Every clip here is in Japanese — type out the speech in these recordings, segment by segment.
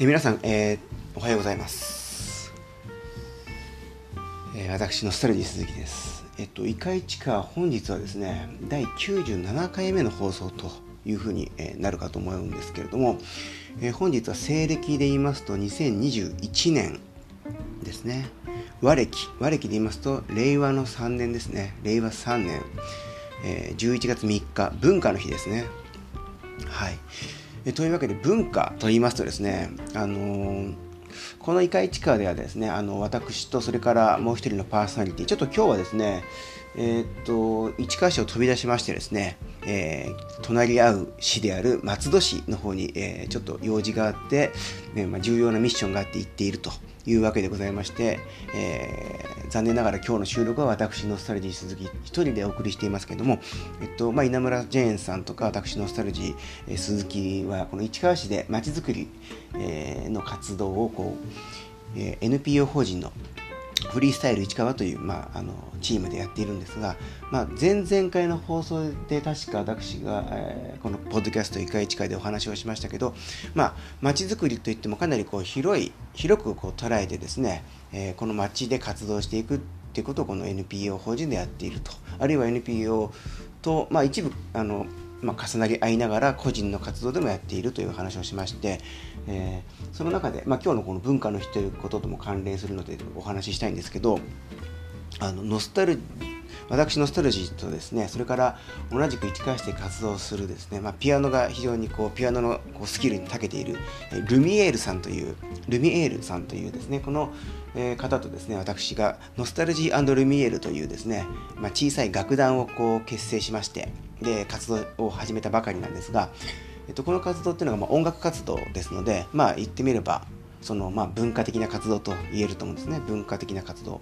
え、皆さん、えー、おはようございます、えー、私のスタルジー鈴木です。えっとイカイチカ本日はですね第97回目の放送というふうに、なるかと思うんですけれども、え本日は西暦で言いますと2021年ですね。和暦和暦で言いますと令和の3年ですね。令和3年、え11月3日文化の日ですね。はい。えというわけで文化と言いますとですね、あのー、このイカイチカではですね、あの私とそれからもう一人のパーソナリティ、ちょっと今日はですね、えー、っと市川市を飛び出しましてですね、えー、隣り合う市である松戸市の方に、え、ちょっと用事があって、ねまあ、重要なミッションがあって行っていると。いうわけでございまして、えー、残念ながら今日の収録は私ノスタルジー鈴木一人でお送りしていますけども、えっとまあ、稲村ジェーンさんとか私ノスタルジー、えー、鈴木はこの市川市でまちづくり、えー、の活動をこう、えー、NPO 法人のフリースタイル市川という、まあ、あのチームでやっているんですが、まあ、前々回の放送で確か私が、えー、このポッドキャスト1回1回でお話をしましたけど、まあ、街づくりといってもかなりこう広い広くこう捉えてですね、えー、この街で活動していくっていうことをこの NPO 法人でやっていると。あるいは NPO と、まあ、一部あのまあ、重なり合いながら個人の活動でもやっているという話をしまして、えー、その中で、まあ、今日のこの文化の日ということとも関連するのでお話ししたいんですけどあのノスタル私のストレジーとですねそれから同じく市川市で活動するですね、まあ、ピアノが非常にこうピアノのこうスキルに長けているルミエールさんというルミエールさんというですねこの、方とですね私がノスタルジールミエールというですね、まあ、小さい楽団をこう結成しましてで活動を始めたばかりなんですが、えっと、この活動っていうのがまあ音楽活動ですのでまあ言ってみればそのまあ文化的な活動と言えると思うんですね。文化的な活動。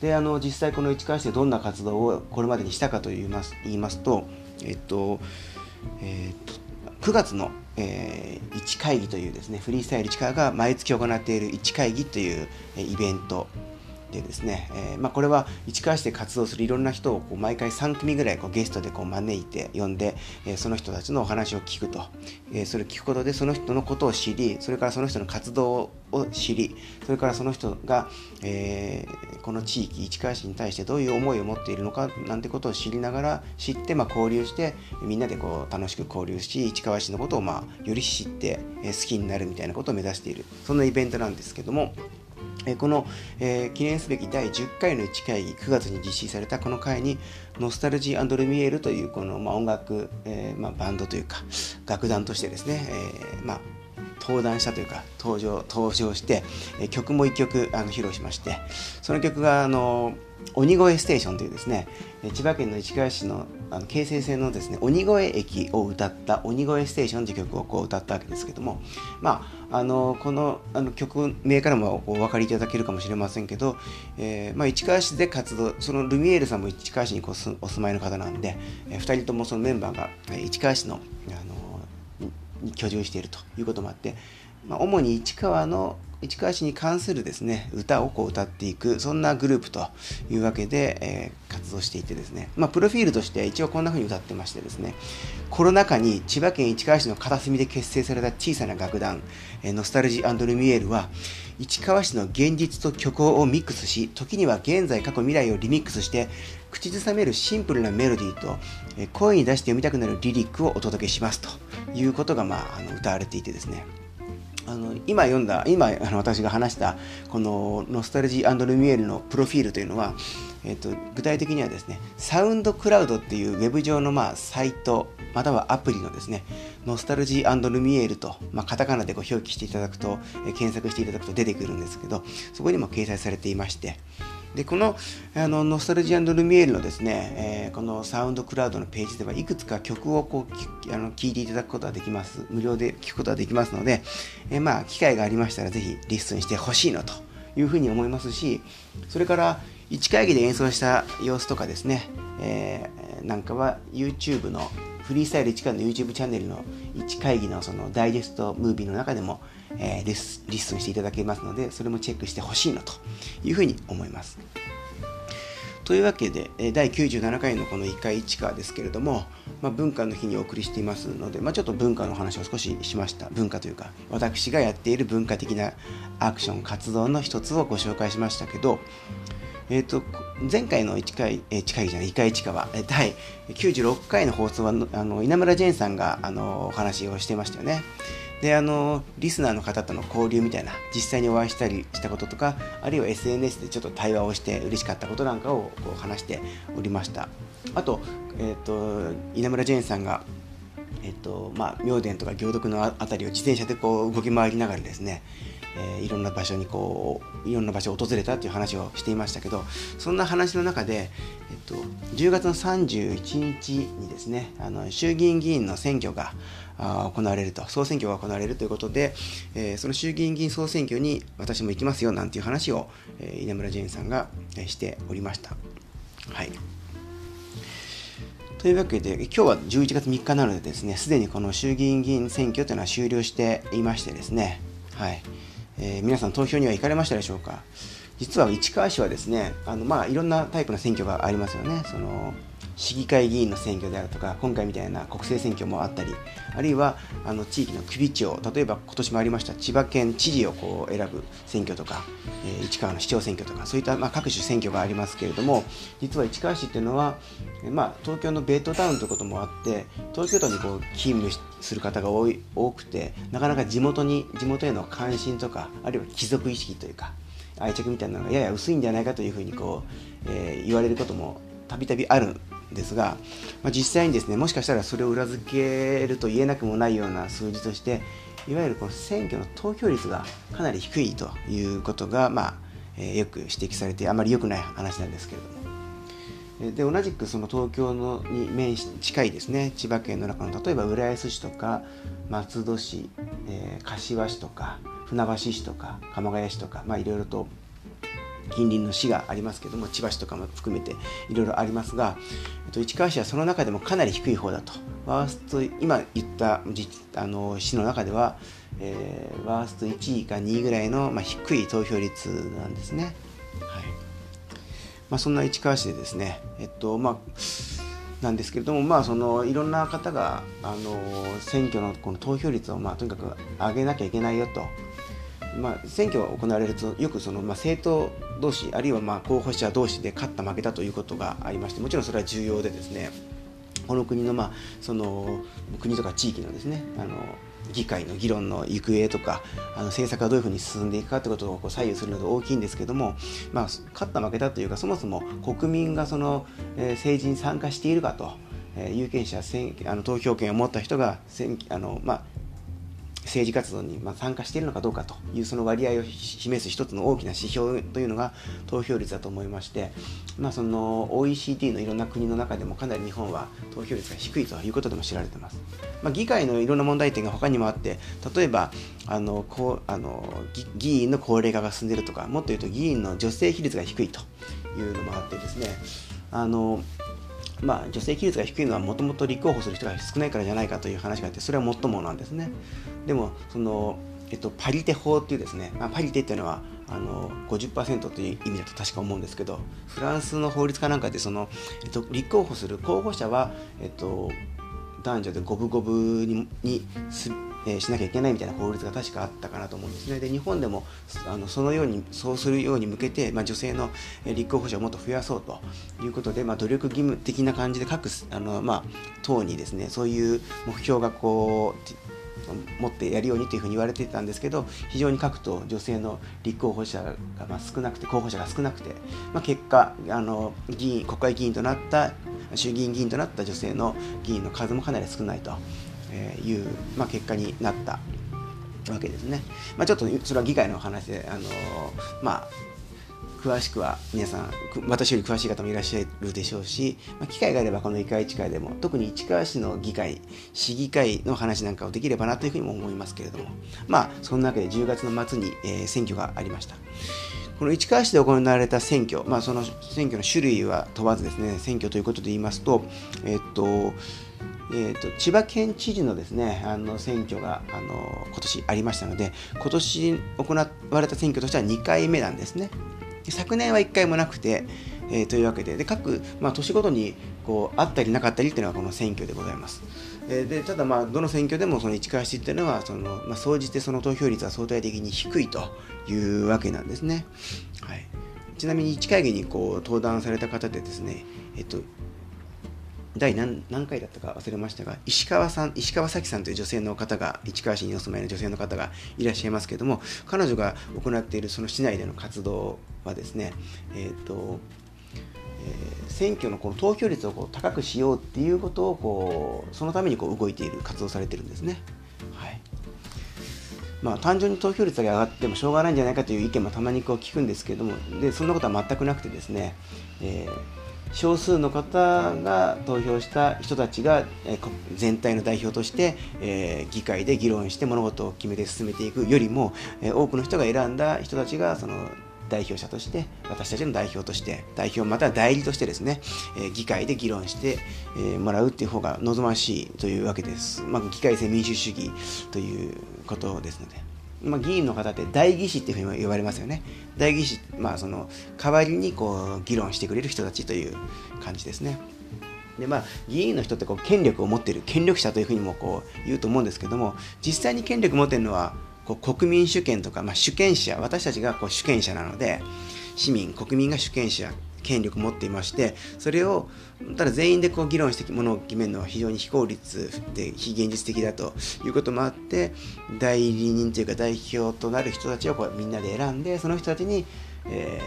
であの実際この市川市でどんな活動をこれまでにしたかと言います言いますと、えっとえっと、9月の、えー、市会議というですねフリースタイル市川が毎月行っている市会議という、えイベントでですね、えー、まあ、これは市川市で活動するいろんな人をこう毎回3組ぐらいこうゲストでこう招いて呼んで、えー、その人たちのお話を聞くと、えー、それを聞くことでその人のことを知りそれからその人の活動を知りそれからその人が、えこの地域市川市に対してどういう思いを持っているのかなんてことを知りながら知って、まあ、交流してみんなでこう楽しく交流し市川市のことを、まあ、より知って、え好きになるみたいなことを目指しているそんなイベントなんですけども。この、えー、記念すべき第10回の1会議9月に実施されたこの会にノスタルジールミエールというこの、まあ、音楽、えーまあ、バンドというか楽団としてですね、えーまあ、登壇したというか登場登場して、えー、曲も1曲あの披露しましてその曲があの鬼越ステーションというですね千葉県の市川市のあの京成線のですね鬼越駅を歌った鬼越ステーションという曲をこう歌ったわけですけどもまああのこのあの曲名からもお分かりいただけるかもしれませんけど、えーまあ、市川市で活動そのルミエールさんも市川市にこうお住まいの方なんで、えー、2人ともそのメンバーが市川市のあのに居住しているということもあって、まあ、主に市川の市川市に関するですね歌をこう歌っていくそんなグループというわけで、えー、活動していてですね、まあ、プロフィールとして一応こんな風に歌ってましてですねコロナ禍に千葉県市川市の片隅で結成された小さな楽団、えー、ノスタルジールミエールは市川市の現実と虚構をミックスし時には現在過去未来をリミックスして口ずさめるシンプルなメロディーと、えー、声に出して読みたくなるリリックをお届けしますということが、まあ、あの歌われていてですね。あの今読んだ今あの私が話したこのノスタルジールミエールのプロフィールというのは、えーと、具体的にはですねサウンドクラウドっていうウェブ上の、まあ、サイトまたはアプリのですねノスタルジールミエールと、まあ、カタカナでこう表記していただくと、え、検索していただくと出てくるんですけどそこにも掲載されていましてでこのあのノスタルジールミエールのですね、えー、このサウンドクラウドのページではいくつか曲をこうあの聴いていただくことができます。無料で聴くことができますので、えー、まあ機会がありましたらぜひリストにしてほしいのというふうに思いますしそれから1会議で演奏した様子とかですね、えー、なんかは YouTube のフリースタイル1回の YouTube チャンネルの1会議のそのダイジェストムービーの中でもえー、リスリストしていただけますのでそれもチェックしてほしいなというふうに思いますというわけで、第97回のこの「イカ市川」ですけれども、まあ、文化の日にお送りしていますので、まあ、ちょっと文化の話を少ししました文化というか私がやっている文化的なアクション活動の一つをご紹介しましたけど、えーと、前回の1回、えー、近いじゃない、1回市川、第96回の放送はあの稲村ジェーンさんがあのお話をしてましたよね。であのリスナーの方との交流みたいな実際にお会いしたりしたこととかあるいは SNS でちょっと対話をして嬉しかったことなんかをこう話しておりました。あと,、えーと、稲村ジェーンさんがえっ、ー、とまあ、明殿とか行徳の辺りを自転車でこう動き回りながらですねえー、いろんな場所にこういろんな場所を訪れたという話をしていましたけどそんな話の中で、えっと、10月の31日にですねあの衆議院議員の選挙が行われると総選挙が行われるということで、えー、その衆議院議員総選挙に私も行きますよなんていう話を、えー、稲村ジェーンさんが、しておりました。はいというわけで、今日は11月3日なのでですね、すでにこの衆議院議員選挙というのは終了していましてですね、はい。えー、皆さん投票には行かれましたでしょうか？実は市川市はですねあの、まあ、いろんなタイプの選挙がありますよねその市議会議員の選挙であるとか今回みたいな国政選挙もあったりあるいはあの地域の首長例えば今年もありました千葉県知事をこう選ぶ選挙とか、えー、市川の市長選挙とかそういった、まあ、各種選挙がありますけれども実は市川市っていうのは、まあ、東京のベッドタウンということもあって東京都にこう勤務する方が多い多くてなかなか地元に地元への関心とかあるいは貴族意識というか愛着みたいなのがやや薄いんじゃないかというふうにこう、えー、言われることもたびたびあるですが、まあ、実際にですねもしかしたらそれを裏付けると言えなくもないような数字としていわゆるこの選挙の投票率がかなり低いということが、まあえー、よく指摘されてあまり良くない話なんですけれども。で同じくその東京のに面し近いですね千葉県の中の例えば浦安市とか松戸市、えー、柏市とか船橋市とか鎌ヶ谷市とか、まあ、いろいろと近隣の市がありますけども千葉市とかも含めていろいろありますが、えっと、市川市はその中でもかなり低い方だと。ワースト今言ったあの市の中では、えー、ワースト1位か2位ぐらいの、まあ、低い投票率なんですね。はい。まあ、そんな市川市でですね、えっとまあなんですけれども、まあ、そのいろんな方があの選挙のこの投票率を、まあ、とにかく上げなきゃいけないよと。まあ、選挙が行われるとよくその、まあ、政党同士あるいはまあ候補者同士で勝った負けたということがありましてもちろんそれは重要でですねこの国の,、まあその国とか地域のですねあの議会の議論の行方とかあの政策がどういうふうに進んでいくかということをこう左右するので大きいんですけども、まあ、勝った負けたというかそもそも国民がその、えー、政治に参加しているかと、えー、有権者選あの投票権を持った人が選あの、まあ、政治活動にま参加しているのかどうかというその割合を示す一つの大きな指標というのが投票率だと思いまして、まあ、その OECD のいろんな国の中でもかなり日本は投票率が低いということでも知られてます、まあ、議会のいろんな問題点が他にもあって例えばあのこうあの議員の高齢化が進んでいるとかもっと言うと議員の女性比率が低いというのもあってですねあのまあ、女性比率が低いのはもともと立候補する人が少ないからじゃないかという話があってそれはもっともなんですね。でもその、えっと、パリテ法っていうですね、まあ、パリテっていうのはあの50%という意味だと確か思うんですけどフランスの法律かなんかでその、えっと、立候補する候補者は、えっと、男女で五分五分ににすえー、しなきゃいけないみたいな法律が確かあったかなと思うんですね。で日本でもあのそのようにそうするように向けて、まあ、女性の立候補者をもっと増やそうということで、まあ、努力義務的な感じで各あの、まあ、党にですねそういう目標がこう持ってやるようにというふうに言われていたんですけど非常に各党女性の立候補者がまあ少なくて候補者が少なくて、まあ、結果あの議員国会議員となった衆議院議員となった女性の議員の数もかなり少ないとえいう、まあ、結果になったわけですね。まあ、ちょっとそれは議会の話で、あのまあ、詳しくは皆さん私より詳しい方もいらっしゃるでしょうし、まあ、機会があればこの医会市会でも特に市川市の議会市議会の話なんかをできればなというふうにも思いますけれどもまあそんなわけで10月の末に、えー、選挙がありましたこの市川市で行われた選挙、まあ、その選挙の種類は問わずですね選挙ということで言いますとえっとえーと、千葉県知事のですねあの選挙があの今年ありましたので今年行われた選挙としては2回目なんですね昨年は1回もなくて、えー、というわけでで各、まあ、年ごとにこうあったりなかったりっていうのがこの選挙でございます。え、でただ、まあ、どの選挙でもその市川市っていうのはその、まあ、総じてその投票率は相対的に低いというわけなんですね。はい、ちなみに市会議にこう登壇された方でですね、えっと、第何何回だったか忘れましたが石川さん石川咲さんという女性の方が市川市にお住まいの女性の方がいらっしゃいますけれども彼女が行っているその市内での活動はですねえっ、とえー、選挙のこの投票率をこう高くしようっていうことをこうそのためにこう動いている活動されてるんですね。はいまあ、単純に投票率が上がってもしょうがないんじゃないかという意見もたまにこう聞くんですけれどもでそんなことは全くなくてですね、えー少数の方が投票した人たちが全体の代表として、議会で議論して物事を決めて進めていくよりも、多くの人が選んだ人たちがその代表者として私たちの代表として代表または代理としてですね、え議会で議論して、えもらうっていう方が望ましいというわけです、まあ、議会制民主主義ということですので。まあ、議員の方って代議士っていうふうに言われますよね。代議士、まあ、その代わりにこう議論してくれる人たちという感じですね。でまあ、議員の人ってこう権力を持っている権力者というふうにもこう言うと思うんですけども実際に権力持っているのはこう国民主権とか、まあ、主権者私たちがこう主権者なので市民国民が主権者権力を持っていましてそれをただ全員でこう議論してものを決めるのは非常に非効率で非現実的だということもあって代理人というか代表となる人たちをこうみんなで選んでその人たちに、え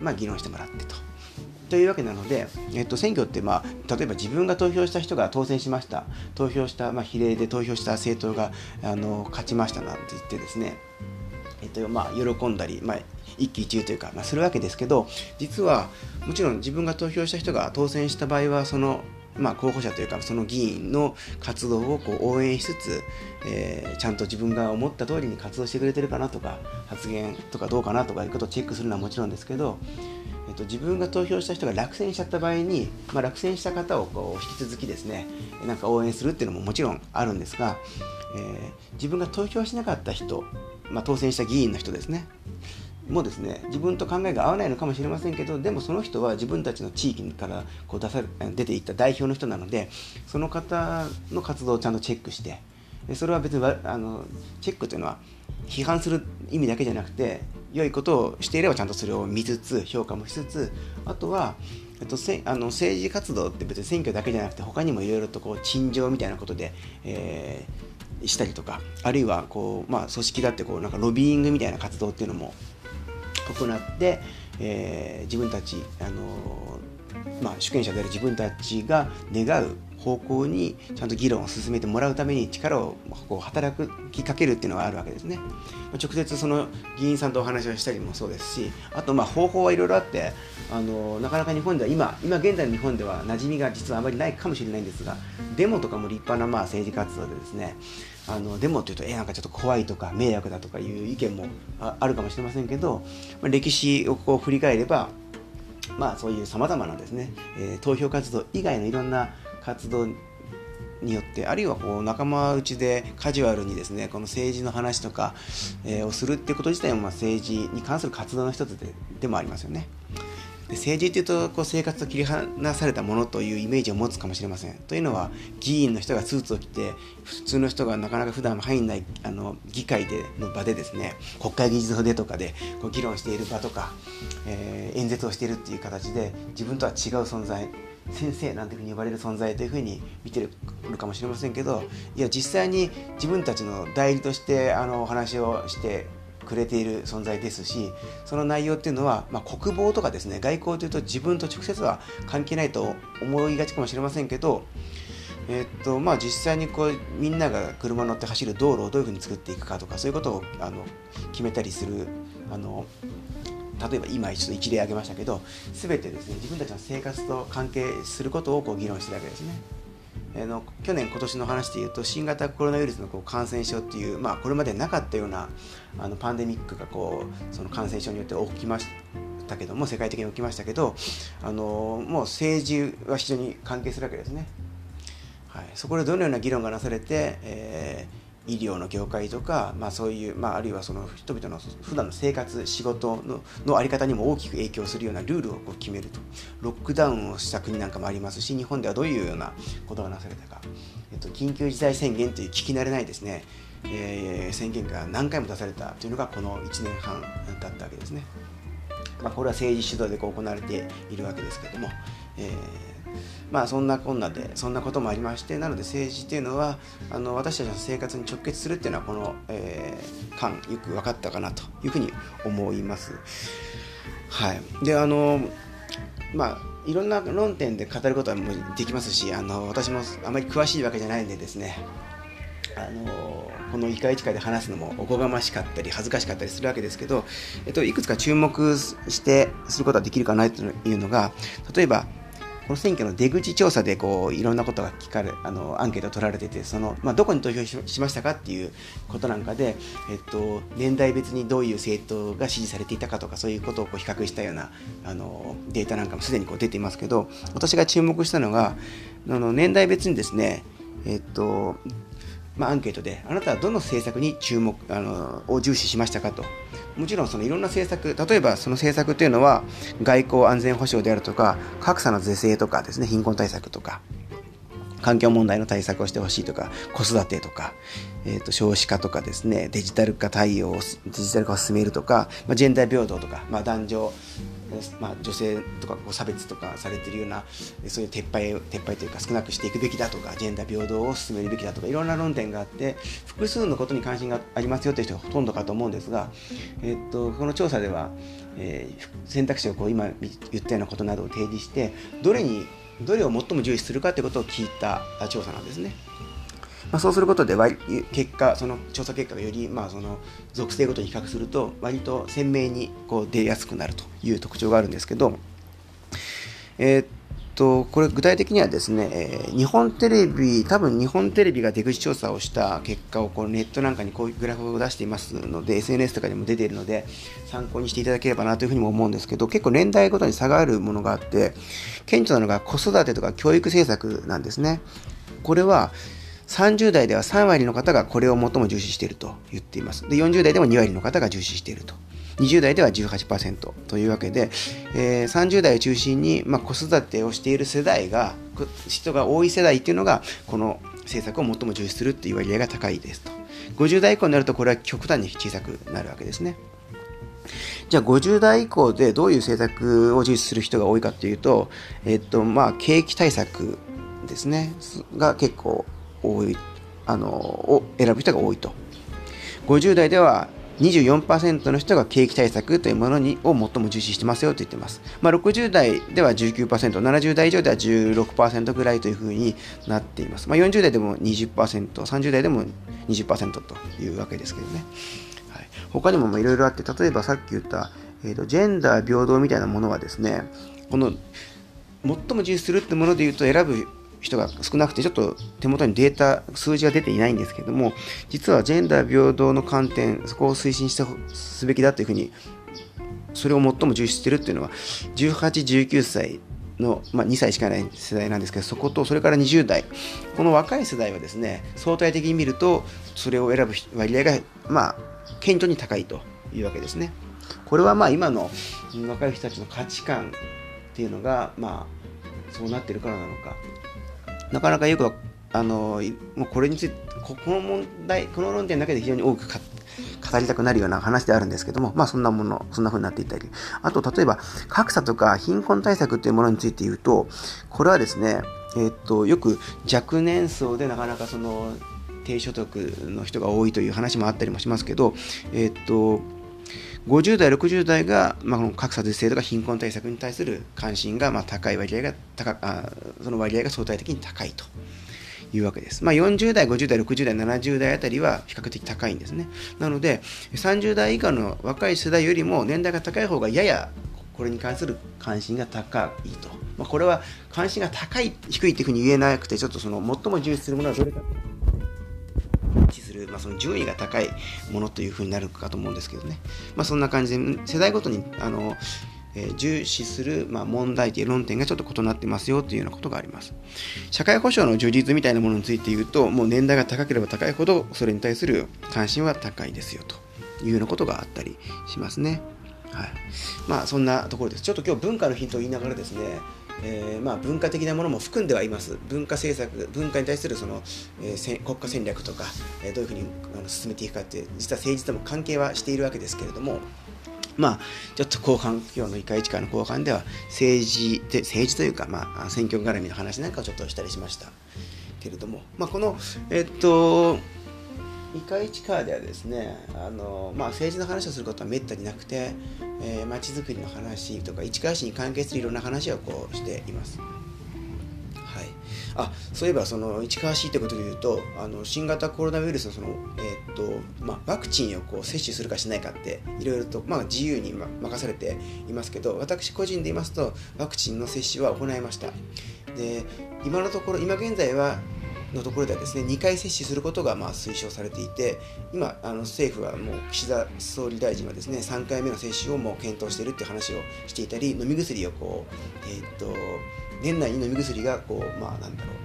ー、まあ、議論してもらってと。というわけなので、えっと、選挙って、まあ、例えば自分が投票した人が当選しました。投票した、まあ、比例で投票した政党があの勝ちましたなんて言ってですね。えっとまあ、喜んだり、まあ、一喜一憂というか、まあ、するわけですけど実はもちろん自分が投票した人が当選した場合はそのまあ、候補者というかその議員の活動をこう応援しつつ、えー、ちゃんと自分が思った通りに活動してくれてるかなとか発言とかどうかなとかいうことをチェックするのはもちろんですけど、えっと、自分が投票した人が落選しちゃった場合に、まあ、落選した方をこう引き続きですねなんか応援するっていうのももちろんあるんですが、えー、自分が投票しなかった人まあ、当選した議員の人ですねもですね自分と考えが合わないのかもしれませんけどでもその人は自分たちの地域からこう出さ出ていった代表の人なのでその方の活動をちゃんとチェックしてでそれは別にあのチェックというのは批判する意味だけじゃなくて良いことをしていればちゃんとそれを見つつ評価もしつつあとはえっと、せあの政治活動って別に選挙だけじゃなくて他にもいろいろとこう陳情みたいなことで、えーしたりとかあるいはこう、まあ、組織だってこうなんかロビーイングみたいな活動っていうのも行って、えー、自分たち、あのまあ、主権者である自分たちが願う方向にちゃんと議論を進めてもらうために力をこう働きかけるっていうのがあるわけですね。直接その議員さんとお話をしたりもそうですしあとまあ方法はいろいろあってあのなかなか日本では今今現在の日本では馴染みが実はあまりないかもしれないんですがデモとかも立派なまあ政治活動でですねあのデモっていうとえなんかちょっと怖いとか迷惑だとかいう意見もあるかもしれませんけど、まあ、歴史をこう振り返ればまあそういうさまざまなですね、えー、投票活動以外のいろんな活動によってあるいはこう仲間内でカジュアルにですねこの政治の話とか、えー、をするってこと自体もまあ政治に関する活動の一つででもありますよね。で政治っていうとこう生活と切り離されたものというイメージを持つかもしれません。というのは議員の人がスーツを着て普通の人がなかなか普段入んないあの議会での場でですね国会議事堂でとかでこう議論している場とか、えー、演説をしているっていう形で自分とは違う存在先生なんていうふうに呼ばれる存在というふうに見てるかもしれませんけどいや実際に自分たちの代理としてあのお話をしてくれている存在ですしその内容っていうのは、まあ、国防とかですね外交というと自分と直接は関係ないと思いがちかもしれませんけどえ、っとまあ、実際にこうみんなが車乗って走る道路をどういうふうに作っていくかとかそういうことをあの決めたりするあの例えば今ちょっと一例挙げましたけど全てですね自分たちの生活と関係することをこう議論してるわけですね。あの去年、今年の話でいうと新型コロナウイルスのこう感染症っていう、まあ、これまでなかったようなあのパンデミックがこうその感染症によって起きましたけども世界的に起きましたけどあのもう政治は非常に関係するわけですね。はい、そこでどのような議論がなされて、えー医療の業界とか、まあ、そういう、まあ、あるいはその人々の普段の生活仕事のの在り方にも大きく影響するようなルールをこう決めると。ロックダウンをした国なんかもありますし日本ではどういうようなことがなされたか、えっと、緊急事態宣言という聞き慣れないですね、えー、宣言が何回も出されたというのがこの1年半だったわけですね。まあ、これは政治主導でこう行われているわけですけれども、えーまあそんなこんなでそんなこともありましてなので政治っていうのはあの私たちの生活に直結するっていうのはこの、えー、間よく分かったかなというふうに思います。はい、であのまあいろんな論点で語ることはもうできますしあの私もあまり詳しいわけじゃないんでですねあのこの「イカイチカ」で話すのもおこがましかったり恥ずかしかったりするわけですけど、えっと、いくつか注目してすることができるかなというのが例えばこの選挙の出口調査でこういろんなことが聞かれあのアンケートを取られててその、まあ、どこに投票しましたかっていうことなんかで、えっと、年代別にどういう政党が支持されていたかとかそういうことをこう比較したようなあのデータなんかもすでにこう出ていますけど私が注目したのがあの年代別にですねえっとまあ、アンケートであなたはどの政策に注目あのを重視しましたかと。もちろんそのいろんな政策例えばその政策というのは外交安全保障であるとか格差の是正とかですね貧困対策とか環境問題の対策をしてほしいとか子育てとか、えー、と少子化とかですねデジタル化対応をデジタル化を進めるとか、まあ、ジェンダー平等とか、まあ、男女まあ、女性とかこう差別とかされてるようなそういう撤廃撤廃というか少なくしていくべきだとかジェンダー平等を進めるべきだとかいろんな論点があって複数のことに関心がありますよという人がほとんどかと思うんですが、えっと、この調査では、えー、選択肢をこう今言ったようなことなどを提示してどれにどれを最も重視するかということを聞いた調査なんですね。まあ、そうすることで結果その調査結果がよりまあその属性ごとに比較すると割と鮮明にこう出やすくなるという特徴があるんですけど、えー、っとこれ具体的にはですね、えー、日本テレビ多分日本テレビが出口調査をした結果をこうネットなんかにこういうグラフを出していますので SNS とかでも出ているので参考にしていただければなというふうにも思うんですけど結構年代ごとに差があるものがあって顕著なのが子育てとか教育政策なんですね。これは30代では3割の方がこれを最も重視していると言っています。で、40代でも2割の方が重視していると。20代では18%というわけで、えー、30代を中心に、まあ、子育てをしている世代が、人が多い世代っていうのが、この政策を最も重視するっていう割合が高いですと。50代以降になると、これは極端に小さくなるわけですね。じゃあ50代以降でどういう政策を重視する人が多いかというと、えっと、まあ、景気対策ですね、が結構多いあのを選ぶ人が多いと50代では24%の人が景気対策というものにを最も重視してますよと言ってます。まあ、60代では19%、70代以上では16%ぐらいというふうになっています。まあ、40代でも20%、30代でも20%というわけですけどね。はい、他にもいろいろあって、例えばさっき言った、えーと、ジェンダー平等みたいなものはですね、この最も重視するってもので言うと選ぶ人が少なくてちょっと手元にデータ数字が出ていないんですけども実はジェンダー平等の観点そこを推進してすべきだというふうにそれを最も重視しているっていうのは1819歳の、まあ、2歳しかない世代なんですけどそことそれから20代。この若い世代はですね相対的に見るとそれを選ぶ割合がまあ顕著に高いというわけですね。これはまあ今の若い人たちの価値観っていうのがまあそうなってるからなのか。なかなかよくあのもうこれについてこの問題この論点だけで非常に多く語りたくなるような話であるんですけども、まあそんなもの、そんな風になっていったり。あと、例えば、格差とか貧困対策というものについて言うと、これはですね、えっと、よく若年層でなかなかその、低所得の人が多いという話もあったりもしますけど、えっと、50代、60代が、まあ、格差是正とか貧困対策に対する関心が、まあ、高い割合が高あ、その割合が相対的に高いというわけです。まあ、40代、50代、60代、70代あたりは比較的高いんですね。なので、30代以下の若い世代よりも年代が高い方がややこれに関する関心が高いと。まあ、これは関心が高い、低いというふうに言えなくて、ちょっとその最も重視するものはどれか。する、まあ、その順位が高いものというふうになるかと思うんですけどね、まあ、そんな感じで世代ごとにあのえー、重視する、まあ、問題点論点がちょっと異なってますよというようなことがあります。社会保障の充実みたいなものについて言うともう年代が高ければ高いほどそれに対する関心は高いですよというようなことがあったりしますね。はい。まあそんなところです。ちょっと今日文化のヒントを言いながらですねえー、まあ、文化的なものも含んではいます。文化政策文化に対するその、えー、国家戦略とか、えー、どういうふうにあの進めていくかって実は政治とも関係はしているわけですけれどもまあ、ちょっと後半、今日の1回1回の後半では政治で、政治というか、まあ、選挙絡みの話なんかをちょっとしたりしましたけれども、まあ、この、えっと、イカイチカーではですねあの、まあ、政治の話をすることはめったになくて、えー、づくりの話とか市川市に関係するいろんな話をこうしています。はい、あそういえばその市川市ということでいうとあの新型コロナウイルスのその、えー、っとまあ、ワクチンをこう接種するかしないかっていろいろと、まあ、自由に任されていますけど私個人で言いますとワクチンの接種は行いましたで今のところ今現在はのところではですね2回接種することがまあ推奨されていて今あの政府はもう岸田総理大臣はですね3回目の接種をもう検討しているっていう話をしていたり飲み薬をこう、え、っと年内に飲み薬がこうまあなんだろう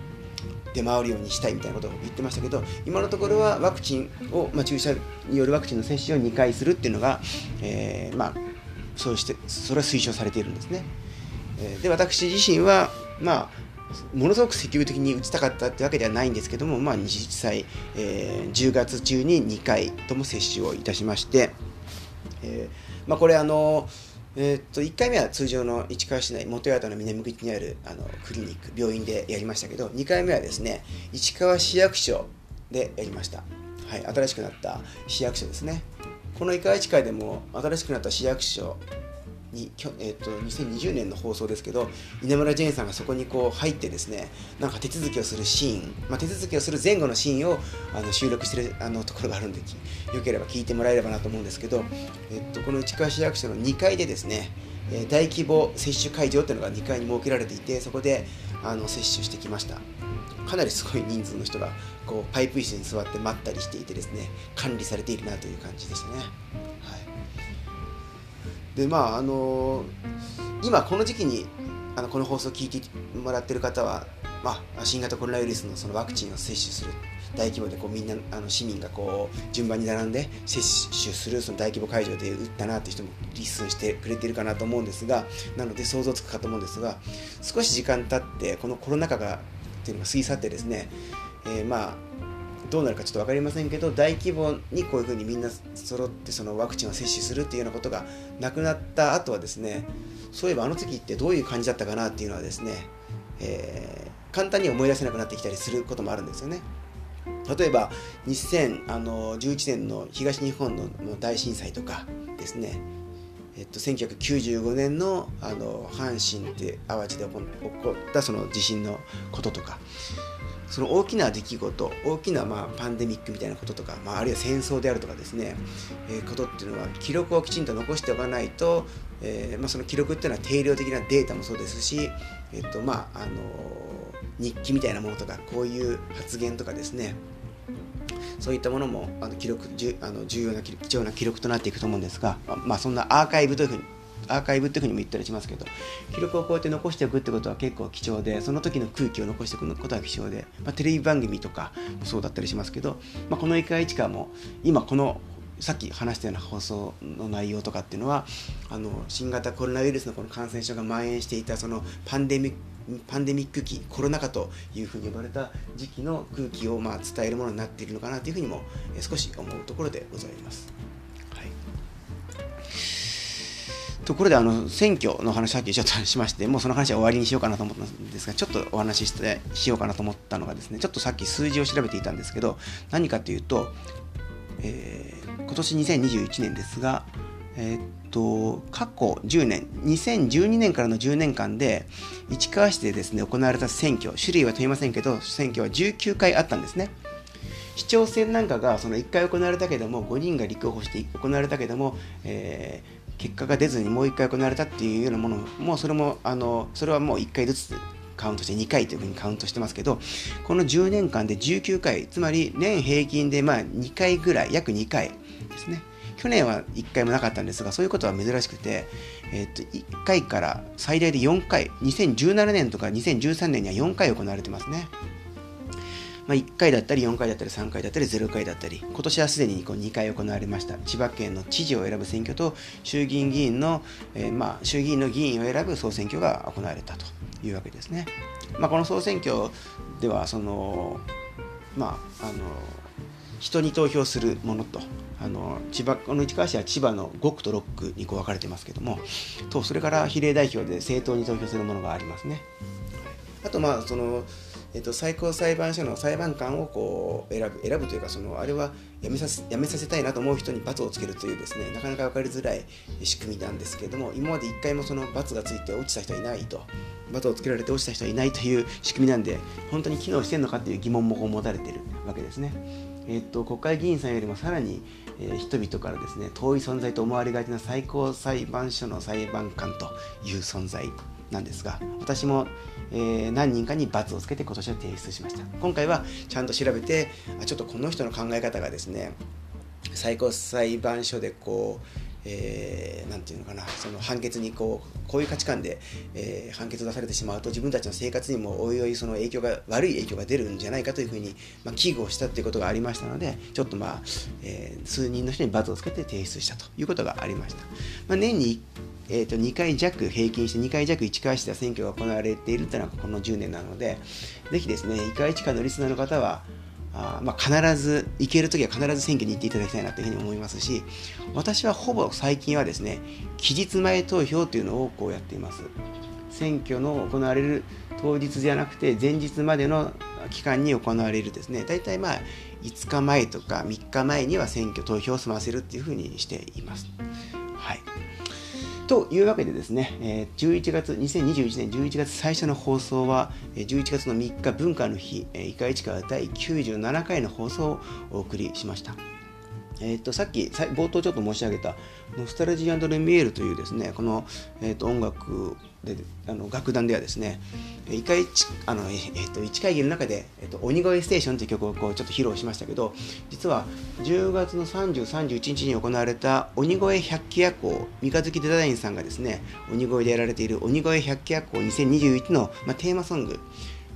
出回るようにしたいみたいなことを言ってましたけど今のところはワクチンを、まあ、注射によるワクチンの接種を2回するっていうのが、え、まあそうしてそれは推奨されているんですね。で私自身はまあものすごく積極的に打ちたかったってわけではないんですけども、まあ、実際、えー、10月中に2回とも接種をいたしまして、えーまあ、これあの、えー、っと1回目は通常の市川市内元八幡の南口にあるあのクリニック病院でやりましたけど2回目はですね市川市役所でやりました、はい、新しくなった市役所ですね。この伊川市会でも新しくなった市役所に、えーと、2020年の放送ですけど稲村ジェーンさんがそこにこう入ってですねなんか手続きをするシーン、まあ、手続きをする前後のシーンをあの収録してるあのところがあるんでよければ聞いてもらえればなと思うんですけど、えーと、この市川市役所の2階でですね大規模接種会場というのが2階に設けられていてそこであの接種してきましたかなりすごい人数の人がこうパイプ椅子に座って待ったりしていてですね管理されているなという感じでしたね。でまああの今この時期にあのこの放送を聞いてもらってる方は、まあ、新型コロナウイルスのそのワクチンを接種する大規模でこうみんなあの市民がこう順番に並んで接種するその大規模会場で打ったなって人もリスンしてくれてるかなと思うんですがなので想像つくかと思うんですが少し時間経ってこのコロナ禍がっていうのが過ぎ去ってですね、えー、まあどうなるかちょっと分かりませんけど大規模にこういうふうにみんな揃ってそのワクチンを接種するっていうようなことがなくなった後はですねそういえばあの時ってどういう感じだったかなっていうのはですね、えー、簡単に思い出せなくなってきたりすることもあるんですよね。例えば2011年の東日本の大震災とかですね、えっと、1995年のあの阪神って淡路で起こったその地震のこととかその大きな出来事大きなまあパンデミックみたいなこととか、まあ、あるいは戦争であるとかですね、えー、ことっていうのは記録をきちんと残しておかないと、えーまあ、その記録っていうのは定量的なデータもそうですし、えっとまああの日記みたいなものとかこういう発言とかですねそういったものもあの記録じゅあの重要な貴重な記録となっていくと思うんですが、まあ、そんなアーカイブというふうにアーカイブっていうふうにも言ったりしますけど記録をこうやって残しておくってことは結構貴重でその時の空気を残しておくことは貴重で、まあ、テレビ番組とかもそうだったりしますけど、まあ、この「いかいちか」も今このさっき話したような放送の内容とかっていうのはあの新型コロナウイルスのこの感染症が蔓延していたそのパンデミックパンデミック期コロナ禍というふうに呼ばれた時期の空気をまあ伝えるものになっているのかなというふうにも少し思うところでございます。ところであの選挙の話さっきちょっとしましてもうその話は終わりにしようかなと思ったんですがちょっとお話ししてしようかなと思ったのがですねちょっとさっき数字を調べていたんですけど何かというと、えー、今年2021年ですがえー、っと過去10年2012年からの10年間で市川市でですね行われた選挙種類は問いませんけど選挙は19回あったんですね。市長選なんかがその1回行われたけども5人が立候補して行われたけども、えー結果が出ずにもう1回行われたっていうようなものもそれもあのそれはもう1回ずつカウントして2回というふうにカウントしてますけどこの10年間で19回つまり年平均でまあ2回ぐらい約2回ですね去年は1回もなかったんですがそういうことは珍しくて、えー、と1回から最大で4回2017年とか2013年には4回行われてますね。まあ、1回だったり4回だったり3回だったり0回だったり今年はすでにこう2回行われました千葉県の知事を選ぶ選挙と衆議院議員の、えー、まあ衆議院の議員を選ぶ総選挙が行われたというわけですね。まあ、この総選挙ではその、まあ、あの人に投票するものとあの千葉この市川市は千葉の5区と6区にこう分かれてますけどもとそれから比例代表で政党に投票するものがありますね。あとまあそのえっと、最高裁判所の裁判官をこう選ぶ選ぶというかそのあれはやめさせやめさせたいなと思う人に罰をつけるというですねなかなか分かりづらい仕組みなんですけれども今まで1回もその罰がついて落ちた人はいないと罰をつけられて落ちた人はいないという仕組みなんで本当に機能してるのかという疑問も持たれているわけですね。えっと、国会議員さんよりもさらに、えー、人々からですね遠い存在と思われがちな最高裁判所の裁判官という存在なんですが私も、えー、何人かに罰をつけて今年は提出しました。今回はちゃんと調べてあちょっとこの人の考え方がですね最高裁判所でこうえー、て言うのかなその判決にこうこういう価値観で、えー、判決を出されてしまうと自分たちの生活にもおいおいその影響が悪い影響が出るんじゃないかというふうに、まあ、危惧をしたということがありましたのでちょっとまあ、えー、数人の人に罰をつけて提出したということがありました、まあ、年にえー、と2回弱平均して2回弱1回して選挙が行われているというのはこの10年なのでぜひですね1回1回のリスナーの方はあまあ、必ず行けるときは必ず選挙に行っていただきたいなというふうに思いますし私はほぼ最近はですね期日前投票というのをこうやっています。選挙の行われる当日じゃなくて前日までの期間に行われるですね。大体まあ5日前とか3日前には選挙投票を済ませるっていうふうにしています。はい。というわけでですね、11月、2021年11月最初の放送は、11月の3日文化の日、いかいちか第97回の放送をお送りしました。えーと、さっき冒頭ちょっと申し上げたノスタルジーレミエールというですねこの、えーと、音楽であの楽団ではですね一回あの、えーと、1会議の中で「えー、と鬼越ステーション」という曲をこうちょっと披露しましたけど実は10月の3031日に行われた鬼越百鬼夜行三日月デザインさんがですね鬼越でやられている鬼越百鬼夜行2021の、まあ、テーマソング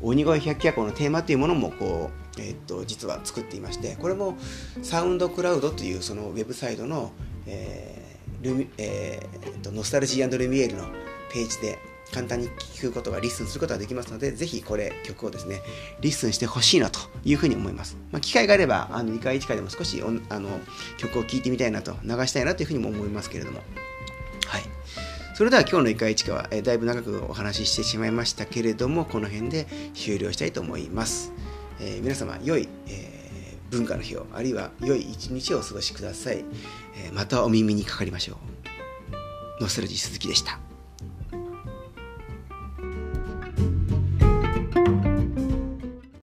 鬼越百鬼夜行のテーマというものもこう、えー、と実は作っていましてこれも SoundCloud というそのウェブサイトの、えールミえー、とノスタルジーレミエールのページで簡単に聞くことが listen することができますのでぜひこれ曲をですねlisten してほしいなというふうに思います、まあ、機会があればあの2回1回でも少しあの曲を聴いてみたいなと流したいなというふうにも思いますけれども。はい。それでは今日のイカイチカは、えだいぶ長くお話ししてしまいましたけれどもこの辺で終了したいと思います、えー、皆様良い、えー、文化の日をあるいは良い一日をお過ごしください、えー、またお耳にかかりましょう。ノスタルジー鈴木でした。